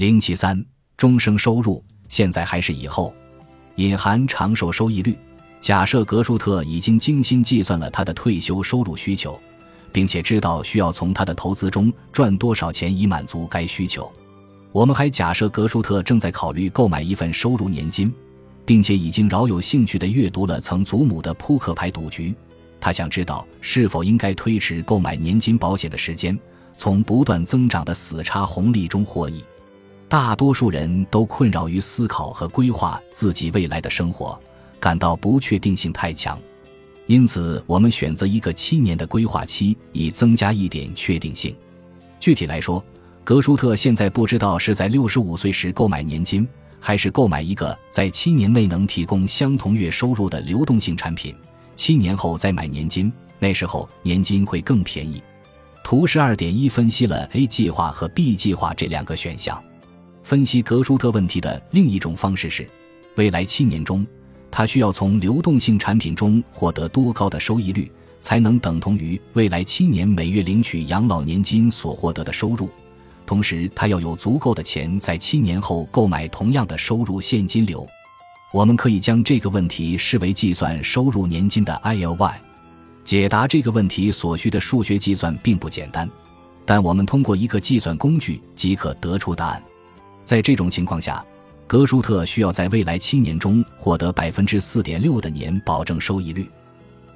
零七三，终生收入，现在还是以后？隐含长寿收益率。假设格舒特已经精心计算了他的退休收入需求，并且知道需要从他的投资中赚多少钱以满足该需求。我们还假设格舒特正在考虑购买一份收入年金，并且已经饶有兴趣地阅读了曾祖母的扑克牌赌局。他想知道是否应该推迟购买年金保险的时间，从不断增长的死差红利中获益。大多数人都困扰于思考和规划自己未来的生活，感到不确定性太强，因此我们选择一个七年的规划期，以增加一点确定性。具体来说，格舒特现在不知道是在六十五岁时购买年金，还是购买一个在七年内能提供相同月收入的流动性产品，七年后再买年金，那时候年金会更便宜。图十二点一分析了 A 计划和 B 计划这两个选项。分析格舒特问题的另一种方式是：未来七年中，他需要从流动性产品中获得多高的收益率，才能等同于未来七年每月领取养老年金所获得的收入？同时，他要有足够的钱在七年后购买同样的收入现金流。我们可以将这个问题视为计算收入年金的 ILY。解答这个问题所需的数学计算并不简单，但我们通过一个计算工具即可得出答案。在这种情况下，格舒特需要在未来七年中获得百分之四点六的年保证收益率。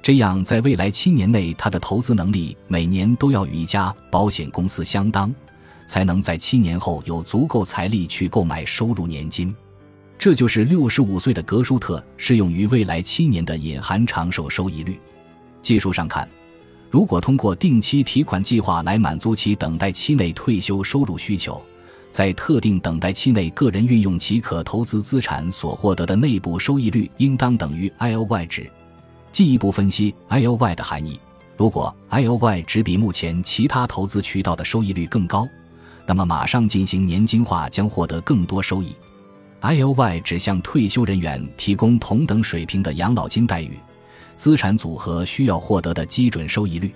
这样，在未来七年内，他的投资能力每年都要与一家保险公司相当，才能在七年后有足够财力去购买收入年金。这就是六十五岁的格舒特适用于未来七年的隐含长寿收益率。技术上看，如果通过定期提款计划来满足其等待期内退休收入需求。在特定等待期内，个人运用其可投资资产所获得的内部收益率应当等于 I O Y 值。进一步分析 I O Y 的含义：如果 I O Y 值比目前其他投资渠道的收益率更高，那么马上进行年金化将获得更多收益。I O Y 只向退休人员提供同等水平的养老金待遇，资产组合需要获得的基准收益率。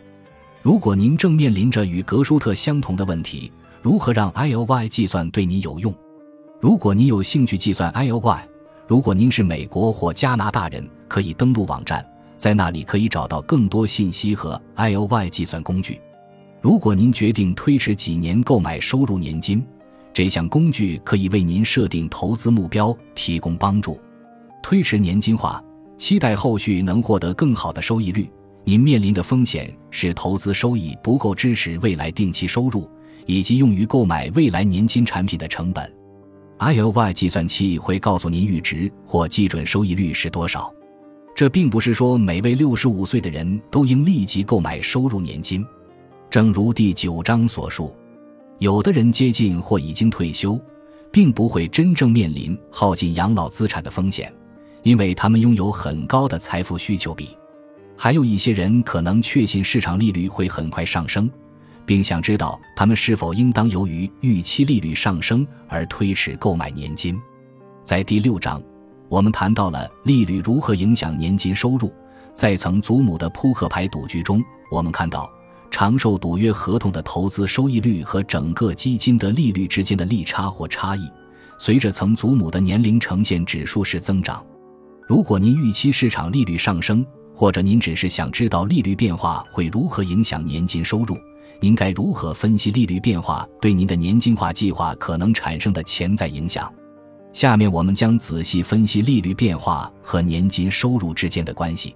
如果您正面临着与格舒特相同的问题，如何让 ILY 计算对你有用？如果你有兴趣计算 ILY，如果您是美国或加拿大人，可以登录网站，在那里可以找到更多信息和 ILY 计算工具。如果您决定推迟几年购买收入年金，这项工具可以为您设定投资目标提供帮助。推迟年金化，期待后续能获得更好的收益率。您面临的风险是投资收益不够支持未来定期收入。以及用于购买未来年金产品的成本，I O Y 计算器会告诉您阈值或基准收益率是多少。这并不是说每位六十五岁的人都应立即购买收入年金。正如第九章所述，有的人接近或已经退休，并不会真正面临耗尽养老资产的风险，因为他们拥有很高的财富需求比。还有一些人可能确信市场利率会很快上升。并想知道他们是否应当由于预期利率上升而推迟购买年金。在第六章，我们谈到了利率如何影响年金收入。在曾祖母的扑克牌赌局中，我们看到长寿赌约合同的投资收益率和整个基金的利率之间的利差或差异，随着曾祖母的年龄呈现指数式增长。如果您预期市场利率上升，或者您只是想知道利率变化会如何影响年金收入。应该如何分析利率变化对您的年金化计划可能产生的潜在影响？下面我们将仔细分析利率变化和年金收入之间的关系。